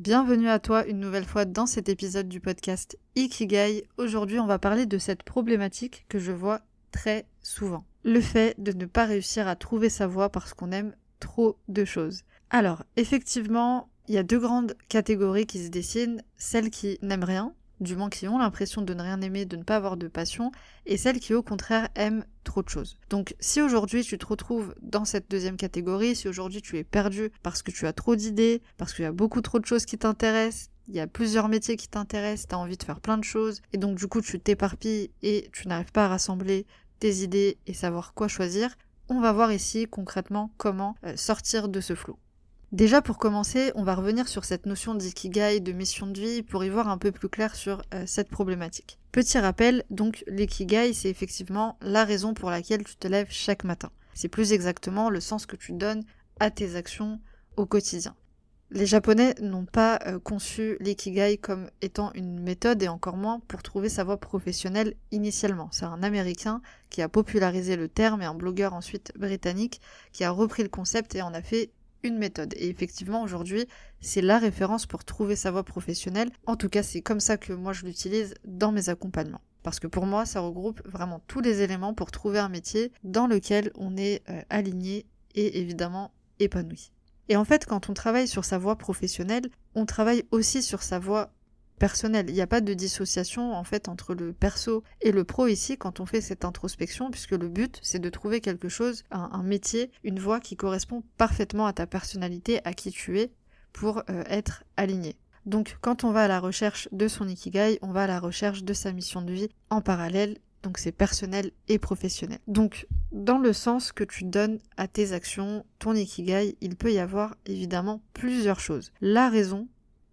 Bienvenue à toi une nouvelle fois dans cet épisode du podcast Ikigai. Aujourd'hui, on va parler de cette problématique que je vois très souvent. Le fait de ne pas réussir à trouver sa voie parce qu'on aime trop de choses. Alors, effectivement, il y a deux grandes catégories qui se dessinent, celles qui n'aiment rien, du moins qui ont l'impression de ne rien aimer, de ne pas avoir de passion, et celles qui au contraire aiment trop de choses. Donc si aujourd'hui tu te retrouves dans cette deuxième catégorie, si aujourd'hui tu es perdu parce que tu as trop d'idées, parce qu'il y a beaucoup trop de choses qui t'intéressent, il y a plusieurs métiers qui t'intéressent, tu as envie de faire plein de choses, et donc du coup tu t'éparpilles et tu n'arrives pas à rassembler tes idées et savoir quoi choisir, on va voir ici concrètement comment euh, sortir de ce flou. Déjà pour commencer, on va revenir sur cette notion d'ikigai, de mission de vie, pour y voir un peu plus clair sur euh, cette problématique. Petit rappel, donc l'ikigai, c'est effectivement la raison pour laquelle tu te lèves chaque matin. C'est plus exactement le sens que tu donnes à tes actions au quotidien. Les Japonais n'ont pas euh, conçu l'ikigai comme étant une méthode et encore moins pour trouver sa voie professionnelle initialement. C'est un Américain qui a popularisé le terme et un blogueur ensuite britannique qui a repris le concept et en a fait une méthode. Et effectivement, aujourd'hui, c'est la référence pour trouver sa voie professionnelle. En tout cas, c'est comme ça que moi je l'utilise dans mes accompagnements. Parce que pour moi, ça regroupe vraiment tous les éléments pour trouver un métier dans lequel on est euh, aligné et évidemment épanoui. Et en fait, quand on travaille sur sa voie professionnelle, on travaille aussi sur sa voie personnel. Il n'y a pas de dissociation en fait entre le perso et le pro ici quand on fait cette introspection, puisque le but c'est de trouver quelque chose, un, métier, une voie qui correspond parfaitement à ta personnalité, à qui tu es, pour euh, être aligné. Donc quand on va à la recherche de son ikigai, on va à la recherche de sa mission de vie en parallèle donc c'est personnel et professionnel. Donc dans le sens que tu donnes à tes actions, ton ikigai, il peut y avoir évidemment plusieurs choses. La raison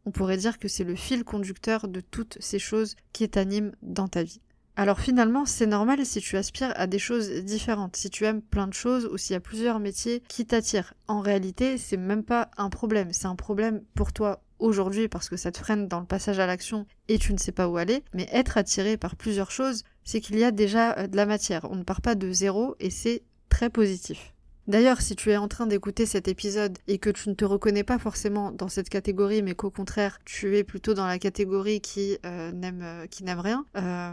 on pourrait dire que c'est le fil conducteur de toutes ces choses qui t'animent dans ta vie. Alors finalement, c'est normal si tu aspires à des choses différentes, si tu aimes plein de choses ou s'il y a plusieurs métiers qui t'attirent. En réalité, c'est même pas un problème, c'est un problème pour toi aujourd'hui parce que ça te freine dans le passage à l'action et tu ne sais pas où aller, mais être attiré par plusieurs choses, c'est qu'il y a déjà euh, de la matière. On ne part pas de zéro et c'est très positif. D'ailleurs, si tu es en train d'écouter cet épisode et que tu ne te reconnais pas forcément dans cette catégorie, mais qu'au contraire, tu es plutôt dans la catégorie qui euh, n'aime euh, n'aime rien, euh,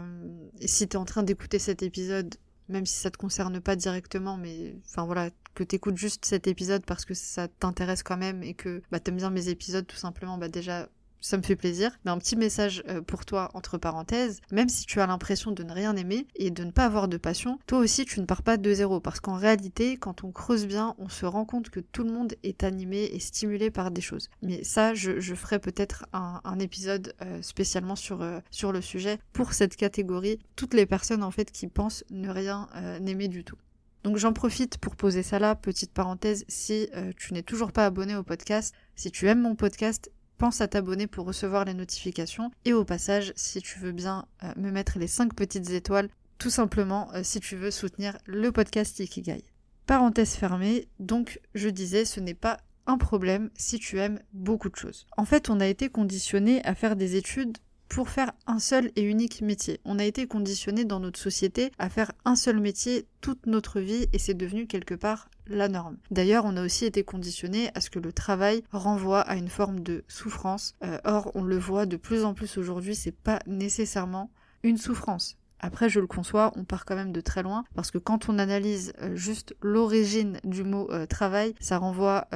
si tu es en train d'écouter cet épisode, même si ça te concerne pas directement, mais enfin voilà, que tu écoutes juste cet épisode parce que ça t'intéresse quand même et que bah, aimes bien mes épisodes tout simplement, bah déjà ça me fait plaisir. Mais un petit message euh, pour toi entre parenthèses, même si tu as l'impression de ne rien aimer et de ne pas avoir de passion, toi aussi tu ne pars pas de zéro parce qu'en réalité, quand on creuse bien, on se rend compte que tout le monde est animé et stimulé par des choses. Mais ça, je, ferai peut-être un, épisode euh, spécialement sur, euh, sur le sujet pour cette catégorie, toutes les personnes en fait qui pensent ne rien aimer du tout. Donc j'en profite pour poser ça là, petite parenthèse, si tu n'es toujours pas abonné au podcast, si tu aimes mon podcast, pense à t'abonner pour recevoir les notifications. Et au passage, si tu veux bien euh, me mettre les 5 petites étoiles, tout simplement euh, si tu veux soutenir le podcast Ikigai. Parenthèse fermée, donc je disais, ce n'est pas un problème si tu aimes beaucoup de choses. En fait, on a été conditionné à faire des études pour faire un seul et unique métier. On a été conditionné dans notre société à faire un seul métier toute notre vie et c'est devenu quelque part la norme. D'ailleurs, on a aussi été conditionné à ce que le travail renvoie à une forme de souffrance. Euh, or, on le voit de plus en plus aujourd'hui, c'est pas nécessairement une souffrance. Après, je le conçois, on part quand même de très loin, parce que quand on analyse euh, juste l'origine du mot euh, travail, ça renvoie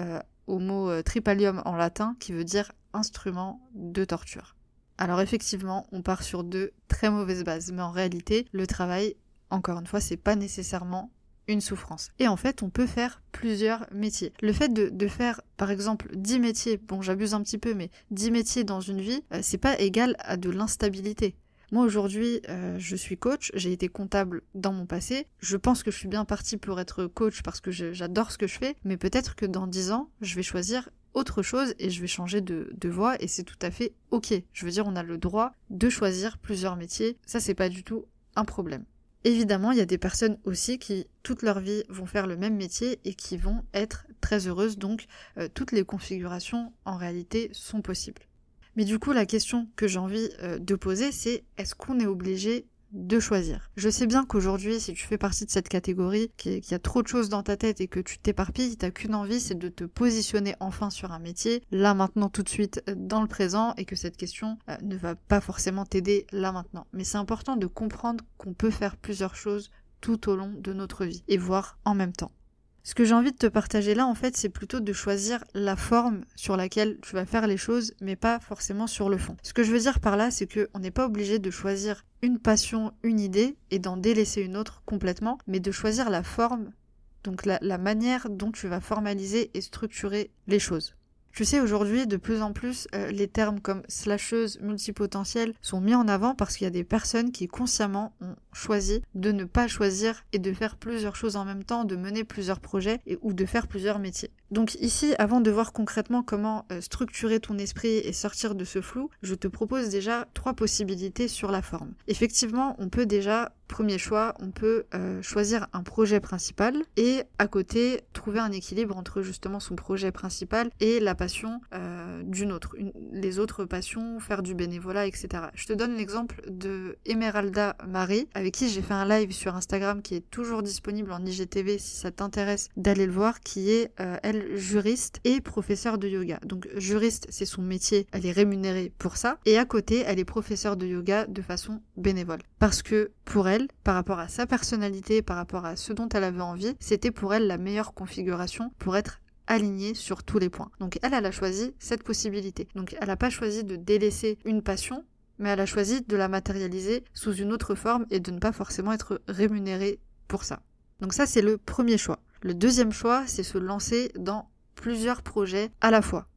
au mot tripalium en latin, qui veut dire instrument de torture. Alors effectivement, on part sur deux très mauvaises bases, mais en réalité, le travail, encore une fois, c'est pas nécessairement une souffrance. Et en fait, on peut faire plusieurs métiers. Le fait de, faire, par exemple, 10 métiers, bon, j'abuse un petit peu, mais 10 métiers dans une vie, euh, c'est pas égal à de l'instabilité. Moi aujourd'hui, euh, je suis coach, j'ai été comptable dans mon passé. Je pense que je suis bien partie pour être coach parce que j'adore ce que je fais, mais peut-être que dans 10 ans, je vais choisir autre chose et je vais changer de, de voie et c'est tout à fait ok. Je veux dire, on a le droit de choisir plusieurs métiers. Ça, c'est pas du tout un problème. Évidemment, il y a des personnes aussi qui, toute leur vie, vont faire le même métier et qui vont être très heureuses, donc euh, toutes les configurations, en réalité, sont possibles. Mais du coup, la question que j'ai envie euh, de poser, c'est est-ce qu'on est obligé de choisir. Je sais bien qu'aujourd'hui, si tu fais partie de cette catégorie, qu'il y a trop de choses dans ta tête et que tu t'éparpilles, t'as qu'une envie, c'est de te positionner enfin sur un métier, là maintenant tout de suite dans le présent, et que cette question euh, ne va pas forcément t'aider là maintenant. Mais c'est important de comprendre qu'on peut faire plusieurs choses tout au long de notre vie et voir en même temps. Ce que j'ai envie de te partager là, en fait, c'est plutôt de choisir la forme sur laquelle tu vas faire les choses, mais pas forcément sur le fond. Ce que je veux dire par là, c'est qu'on n'est pas obligé de choisir une passion, une idée, et d'en délaisser une autre complètement, mais de choisir la forme, donc la, la manière dont tu vas formaliser et structurer les choses. Tu sais, aujourd'hui, de plus en plus, euh, les termes comme slasheuse, multipotentielle sont mis en avant parce qu'il y a des personnes qui consciemment ont choisi de ne pas choisir et de faire plusieurs choses en même temps, de mener plusieurs projets et, ou de faire plusieurs métiers. Donc ici, avant de voir concrètement comment euh, structurer ton esprit et sortir de ce flou, je te propose déjà trois possibilités sur la forme. Effectivement, on peut déjà Premier choix, on peut euh, choisir un projet principal et à côté trouver un équilibre entre justement son projet principal et la passion euh, d'une autre, les autres passions, faire du bénévolat, etc. Je te donne l'exemple de Emeralda Marie, avec qui j'ai fait un live sur Instagram qui est toujours disponible en IGTV si ça t'intéresse d'aller le voir, qui est elle juriste et professeure de yoga. Donc juriste, c'est son métier, elle est rémunérée pour ça, et à côté, elle est professeure de yoga de façon bénévole. Parce que pour elle, par rapport à sa personnalité, par rapport à ce dont elle avait envie, c'était pour elle la meilleure configuration pour être alignée sur tous les points. Donc elle, elle a choisi cette possibilité. Donc elle n'a pas choisi de délaisser une passion, mais elle a choisi de la matérialiser sous une autre forme et de ne pas forcément être rémunérée pour ça. Donc ça, c'est le premier choix. Le deuxième choix, c'est se lancer dans plusieurs projets à la fois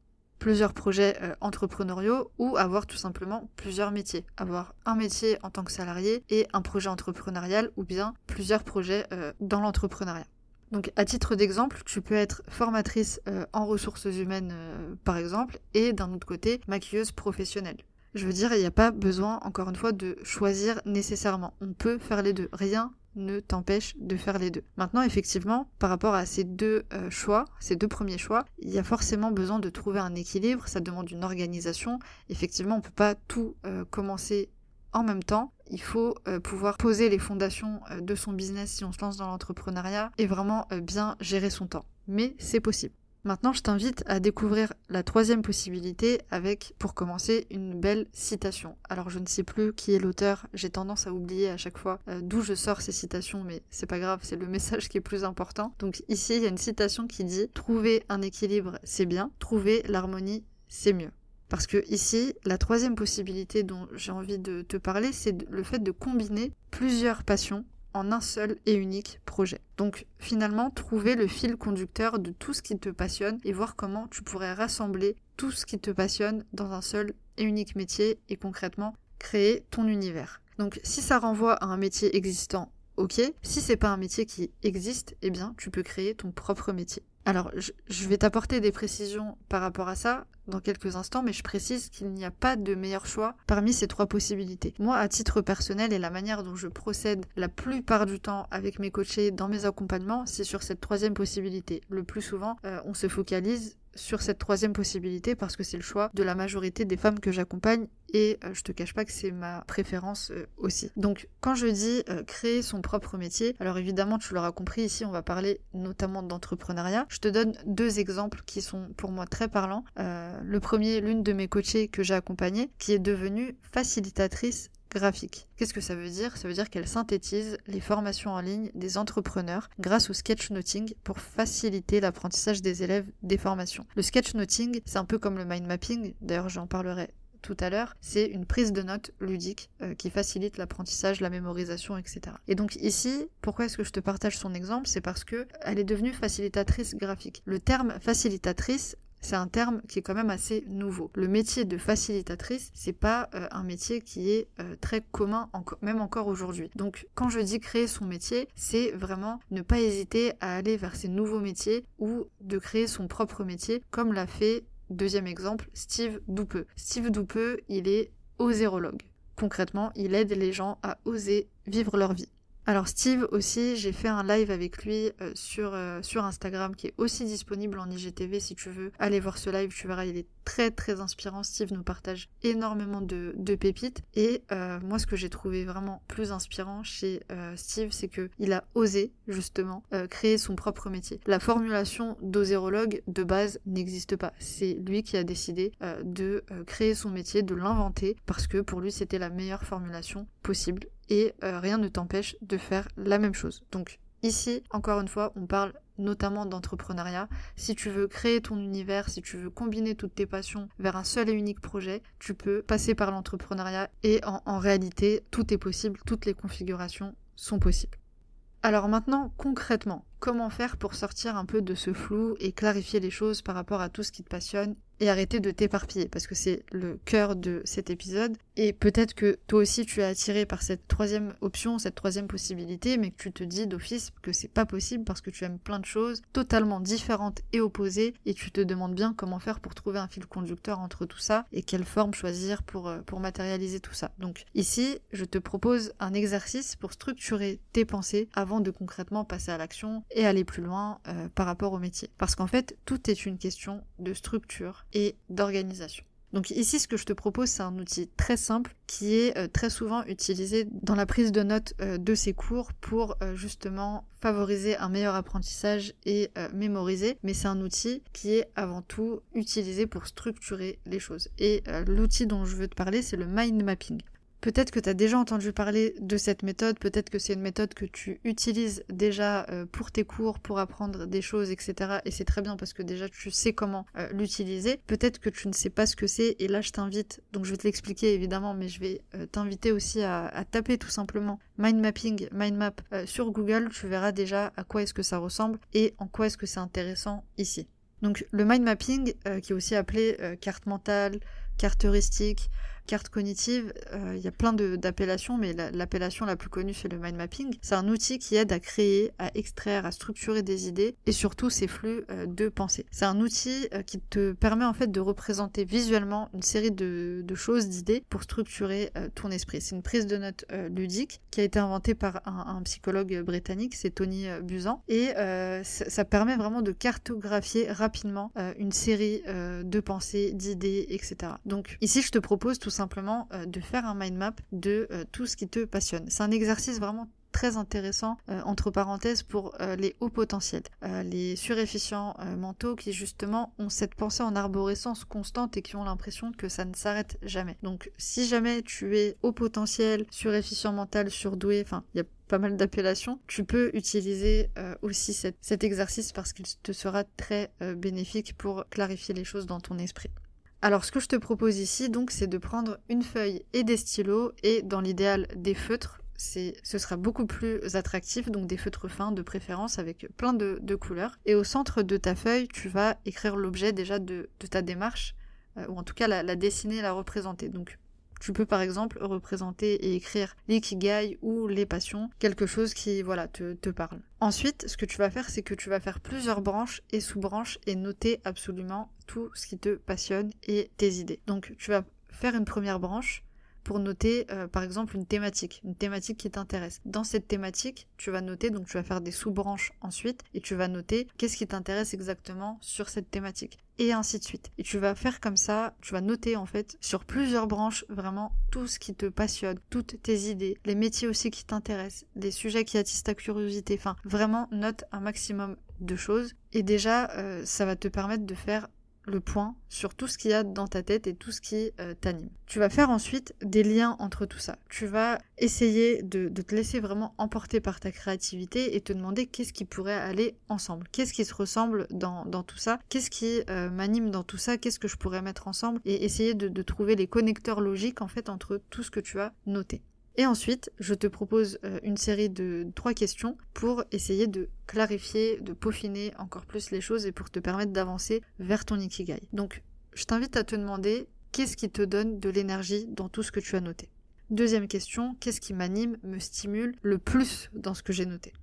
plusieurs projets euh, entrepreneuriaux ou avoir tout simplement plusieurs métiers. Avoir un métier en tant que salarié et un projet entrepreneurial ou bien plusieurs projets euh, dans l'entrepreneuriat. Donc à titre d'exemple, tu peux être formatrice euh, en ressources humaines par exemple et d'un autre côté maquilleuse professionnelle. Je veux dire, il n'y a pas besoin, encore une fois, de choisir nécessairement. On peut faire les deux. Rien ne t'empêche de faire les deux. Maintenant, effectivement, par rapport à ces deux euh, choix, ces deux premiers choix, il y a forcément besoin de trouver un équilibre, ça demande une organisation. Effectivement, on ne peut pas tout euh, commencer en même temps. Il faut euh, pouvoir poser les fondations de son business si on se lance dans l'entrepreneuriat et vraiment bien gérer son temps. Mais c'est possible. Maintenant, je t'invite à découvrir la troisième possibilité avec, pour commencer, une belle citation. Alors, je ne sais plus qui est l'auteur, j'ai tendance à oublier à chaque fois euh, d'où je sors ces citations, mais c'est pas grave, c'est le message qui est plus important. Donc, ici, il y a une citation qui dit Trouver un équilibre, c'est bien, trouver l'harmonie, c'est mieux. Parce que ici, la troisième possibilité dont j'ai envie de te parler, c'est le fait de combiner plusieurs passions en un seul et unique projet. Donc finalement, trouver le fil conducteur de tout ce qui te passionne et voir comment tu pourrais rassembler tout ce qui te passionne dans un seul et unique métier et concrètement créer ton univers. Donc si ça renvoie à un métier existant, ok. Si c'est pas un métier qui existe, eh bien tu peux créer ton propre métier. Alors, je vais t'apporter des précisions par rapport à ça dans quelques instants, mais je précise qu'il n'y a pas de meilleur choix parmi ces trois possibilités. Moi, à titre personnel et la manière dont je procède la plupart du temps avec mes coachés dans mes accompagnements, c'est sur cette troisième possibilité. Le plus souvent, euh, on se focalise sur cette troisième possibilité parce que c'est le choix de la majorité des femmes que j'accompagne et euh, je te cache pas que c'est ma préférence euh, aussi. Donc quand je dis euh, créer son propre métier, alors évidemment tu l'auras compris ici on va parler notamment d'entrepreneuriat. Je te donne deux exemples qui sont pour moi très parlants. le premier, l'une de mes coachées que j'ai accompagnée qui est devenue facilitatrice graphique. Qu'est-ce que ça veut dire? Ça veut dire qu'elle synthétise les formations en ligne des entrepreneurs grâce au sketchnoting pour faciliter l'apprentissage des élèves des formations. Le sketchnoting, c'est un peu comme le mind mapping, d'ailleurs j'en parlerai tout à l'heure, c'est une prise de notes ludique euh, qui facilite l'apprentissage, la mémorisation, etc. Et donc ici, pourquoi est-ce que je te partage son exemple? C'est parce que elle est devenue facilitatrice graphique. Le terme facilitatrice, c'est un terme qui est quand même assez nouveau. Le métier de facilitatrice, c'est pas euh, un métier qui est euh, très commun, même encore aujourd'hui. Donc quand je dis créer son métier, c'est vraiment ne pas hésiter à aller vers ces nouveaux métiers ou de créer son propre métier, comme l'a fait, deuxième exemple, Steve Doupeux. Steve Doupeux, il est osérologue. Concrètement, il aide les gens à oser vivre leur vie. Alors Steve aussi, j'ai fait un live avec lui euh, sur, euh, sur Instagram qui est aussi disponible en IGTV si tu veux aller voir ce live, tu verras, il est très très inspirant. Steve nous partage énormément de, de pépites et euh, moi ce que j'ai trouvé vraiment plus inspirant chez Steve, c'est que il a osé justement créer son propre métier. La formulation d'osérologue de base n'existe pas. C'est lui qui a décidé de créer son métier, de l'inventer parce que pour lui c'était la meilleure formulation possible et euh, rien ne t'empêche de faire la même chose. Donc ici, encore une fois, on parle notamment d'entrepreneuriat. Si tu veux créer ton univers, si tu veux combiner toutes tes passions vers un seul et unique projet, tu peux passer par l'entrepreneuriat et en réalité, tout est possible, toutes les configurations sont possibles. Alors maintenant, concrètement, comment faire pour sortir un peu de ce flou et clarifier les choses par rapport à tout ce qui te passionne et arrêter de t'éparpiller? Parce que c'est le cœur de cet épisode et peut-être que toi aussi tu es attiré par cette troisième option, cette troisième possibilité mais que tu te dis d'office que c'est pas possible parce que tu aimes plein de choses totalement différentes et opposées et tu te demandes bien comment faire pour trouver un fil conducteur entre tout ça et quelle forme choisir pour, euh, matérialiser tout ça. Donc ici je te propose un exercice pour structurer tes pensées avant de concrètement passer à l'action et aller plus loin euh, par rapport au métier. Parce qu'en fait tout est une question de structure et d'organisation. Donc ici, ce que je te propose, c'est un outil très simple qui est euh, très souvent utilisé dans la prise de notes euh, de ces cours pour euh, justement favoriser un meilleur apprentissage et mémoriser. Mais c'est un outil qui est avant tout utilisé pour structurer les choses. Et l'outil dont je veux te parler, c'est le mind mapping. Peut-être que tu as déjà entendu parler de cette méthode, peut-être que c'est une méthode que tu utilises déjà euh, pour tes cours, pour apprendre des choses, etc. Et c'est très bien parce que déjà tu sais comment euh, l'utiliser. Peut-être que tu ne sais pas ce que c'est et là je t'invite, donc je vais te l'expliquer évidemment, mais je vais euh, t'inviter aussi à, taper tout simplement mind mapping, mind map sur Google. Tu verras déjà à quoi est-ce que ça ressemble et en quoi est-ce que c'est intéressant ici. Donc le mind mapping, qui est aussi appelé carte mentale, carte heuristique, carte cognitive, euh, il y a plein d'appellations, mais l'appellation la, plus connue c'est le mind mapping. C'est un outil qui aide à créer, à extraire, à structurer des idées et surtout ces flux euh, de pensée. C'est un outil euh, qui te permet en fait de représenter visuellement une série de, choses, d'idées pour structurer ton esprit. C'est une prise de notes ludique qui a été inventée par un, psychologue britannique, c'est Tony Buzan, et ça, permet vraiment de cartographier rapidement une série de pensées, d'idées, etc. Donc ici je te propose tout simplement euh, de faire un mind map de euh, tout ce qui te passionne. C'est un exercice vraiment très intéressant euh, entre parenthèses pour les hauts potentiels, les suréfficients mentaux qui justement ont cette pensée en arborescence constante et qui ont l'impression que ça ne s'arrête jamais. Donc si jamais tu es haut potentiel, suréfficient mental, surdoué, enfin il y a pas mal d'appellations, tu peux utiliser aussi cet exercice parce qu'il te sera très bénéfique pour clarifier les choses dans ton esprit. Alors ce que je te propose ici donc c'est de prendre une feuille et des stylos et dans l'idéal des feutres. ce sera beaucoup plus attractif, donc des feutres fins de préférence avec plein de, couleurs. Et au centre de ta feuille, tu vas écrire l'objet déjà de, ta démarche, euh, ou en tout cas la, dessiner, la représenter. Tu peux par exemple représenter et écrire l'ikigai ou les passions, quelque chose qui voilà te, te parle. Ensuite, ce que tu vas faire, c'est que tu vas faire plusieurs branches et sous-branches et noter absolument tout ce qui te passionne et tes idées. Donc tu vas faire une première branche pour noter euh, par exemple une thématique, une thématique qui t'intéresse. Dans cette thématique, tu vas noter, donc tu vas faire des sous-branches ensuite, et tu vas noter qu'est-ce qui t'intéresse exactement sur cette thématique, et ainsi de suite. Et tu vas faire comme ça, tu vas noter en fait sur plusieurs branches vraiment tout ce qui te passionne, toutes tes idées, les métiers aussi qui t'intéressent, les sujets qui attisent ta curiosité, enfin vraiment note un maximum de choses, et déjà euh, ça va te permettre de faire le point sur tout ce qu'il y a dans ta tête et tout ce qui euh, t'anime. Tu vas faire ensuite des liens entre tout ça. Tu vas essayer de, te laisser vraiment emporter par ta créativité et te demander qu'est-ce qui pourrait aller ensemble. Qu'est-ce qui se ressemble dans, tout ça? Qu'est-ce qui euh, m'anime dans tout ça? Qu'est-ce que je pourrais mettre ensemble? Et essayer de, de trouver les connecteurs logiques en fait entre tout ce que tu as noté. Et ensuite, je te propose euh, une série de trois questions pour essayer de clarifier, de peaufiner encore plus les choses et pour te permettre d'avancer vers ton ikigai. Donc, je t'invite à te demander qu'est-ce qui te donne de l'énergie dans tout ce que tu as noté? Deuxième question, qu'est-ce qui m'anime, me stimule le plus dans ce que j'ai noté?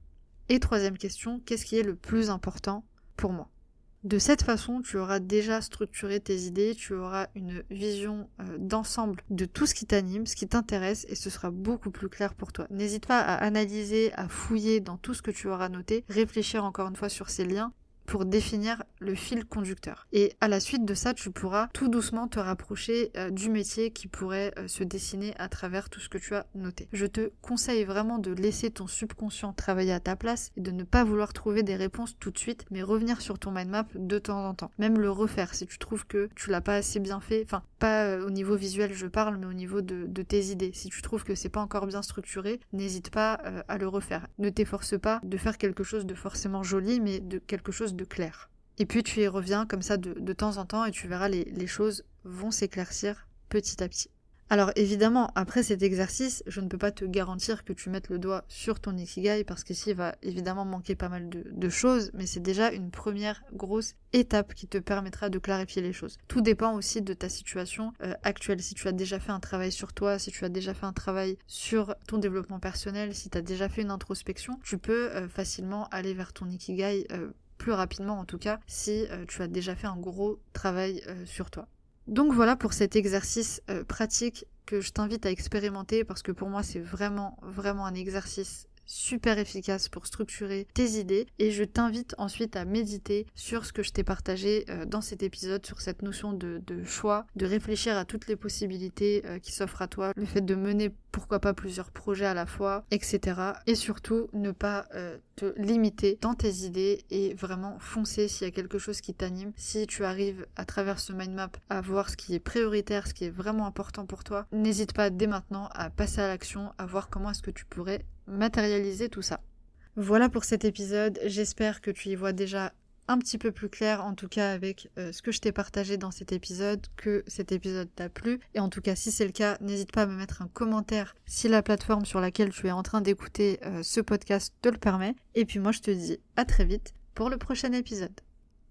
Et troisième question, qu'est-ce qui est le plus important pour moi? De cette façon, tu auras déjà structuré tes idées, tu auras une vision euh, d'ensemble de tout ce qui t'anime, ce qui t'intéresse, et ce sera beaucoup plus clair pour toi. N'hésite pas à analyser, à fouiller dans tout ce que tu auras noté, réfléchir encore une fois sur ces liens, pour définir le fil conducteur. Et à la suite de ça, tu pourras tout doucement te rapprocher euh, du métier qui pourrait euh, se dessiner à travers tout ce que tu as noté. Je te conseille vraiment de laisser ton subconscient travailler à ta place et de ne pas vouloir trouver des réponses tout de suite, mais revenir sur ton mind map de temps en temps. Même le refaire si tu trouves que tu l'as pas assez bien fait. Enfin, pas euh, au niveau visuel je parle, mais au niveau de, de tes idées. Si tu trouves que c'est pas encore bien structuré, n'hésite pas à le refaire. Ne t'efforce pas de faire quelque chose de forcément joli, mais de quelque chose de clair. Et puis tu y reviens comme ça de, temps en temps et tu verras les, choses vont s'éclaircir petit à petit. Alors évidemment, après cet exercice, je ne peux pas te garantir que tu mettes le doigt sur ton ikigai parce qu'ici il va évidemment manquer pas mal de, choses, mais c'est déjà une première grosse étape qui te permettra de clarifier les choses. Tout dépend aussi de ta situation euh, actuelle. Si tu as déjà fait un travail sur toi, si tu as déjà fait un travail sur ton développement personnel, si tu as déjà fait une introspection, tu peux euh, facilement aller vers ton ikigai euh, plus rapidement en tout cas si euh, tu as déjà fait un gros travail euh, sur toi. Donc voilà pour cet exercice euh, pratique que je t'invite à expérimenter parce que pour moi c'est vraiment vraiment un exercice super efficace pour structurer tes idées et je t'invite ensuite à méditer sur ce que je t'ai partagé dans cet épisode, sur cette notion de, choix, de réfléchir à toutes les possibilités qui s'offrent à toi, le fait de mener pourquoi pas plusieurs projets à la fois, etc. Et surtout ne pas euh, te limiter dans tes idées et vraiment foncer s'il y a quelque chose qui t'anime. Si tu arrives à travers ce mind map à voir ce qui est prioritaire, ce qui est vraiment important pour toi, n'hésite pas dès maintenant à passer à l'action, à voir comment est-ce que tu pourrais matérialiser tout ça. Voilà pour cet épisode, j'espère que tu y vois déjà un petit peu plus clair, en tout cas avec euh, ce que je t'ai partagé dans cet épisode, que cet épisode t'a plu. Et en tout cas, si c'est le cas, n'hésite pas à me mettre un commentaire si la plateforme sur laquelle tu es en train d'écouter euh, ce podcast te le permet. Et puis moi, je te dis à très vite pour le prochain épisode.